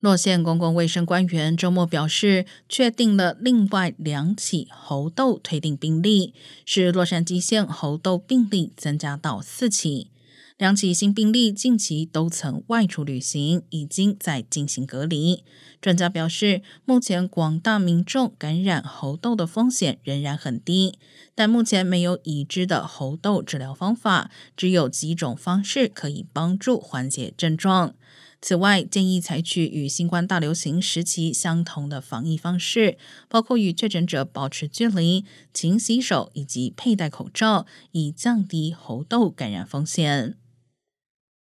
洛县公共卫生官员周末表示，确定了另外两起猴痘推定病例，使洛杉矶县猴痘病例增加到四起。两起新病例近期都曾外出旅行，已经在进行隔离。专家表示，目前广大民众感染猴痘的风险仍然很低，但目前没有已知的猴痘治疗方法，只有几种方式可以帮助缓解症状。此外，建议采取与新冠大流行时期相同的防疫方式，包括与确诊者保持距离、勤洗手以及佩戴口罩，以降低猴痘感染风险。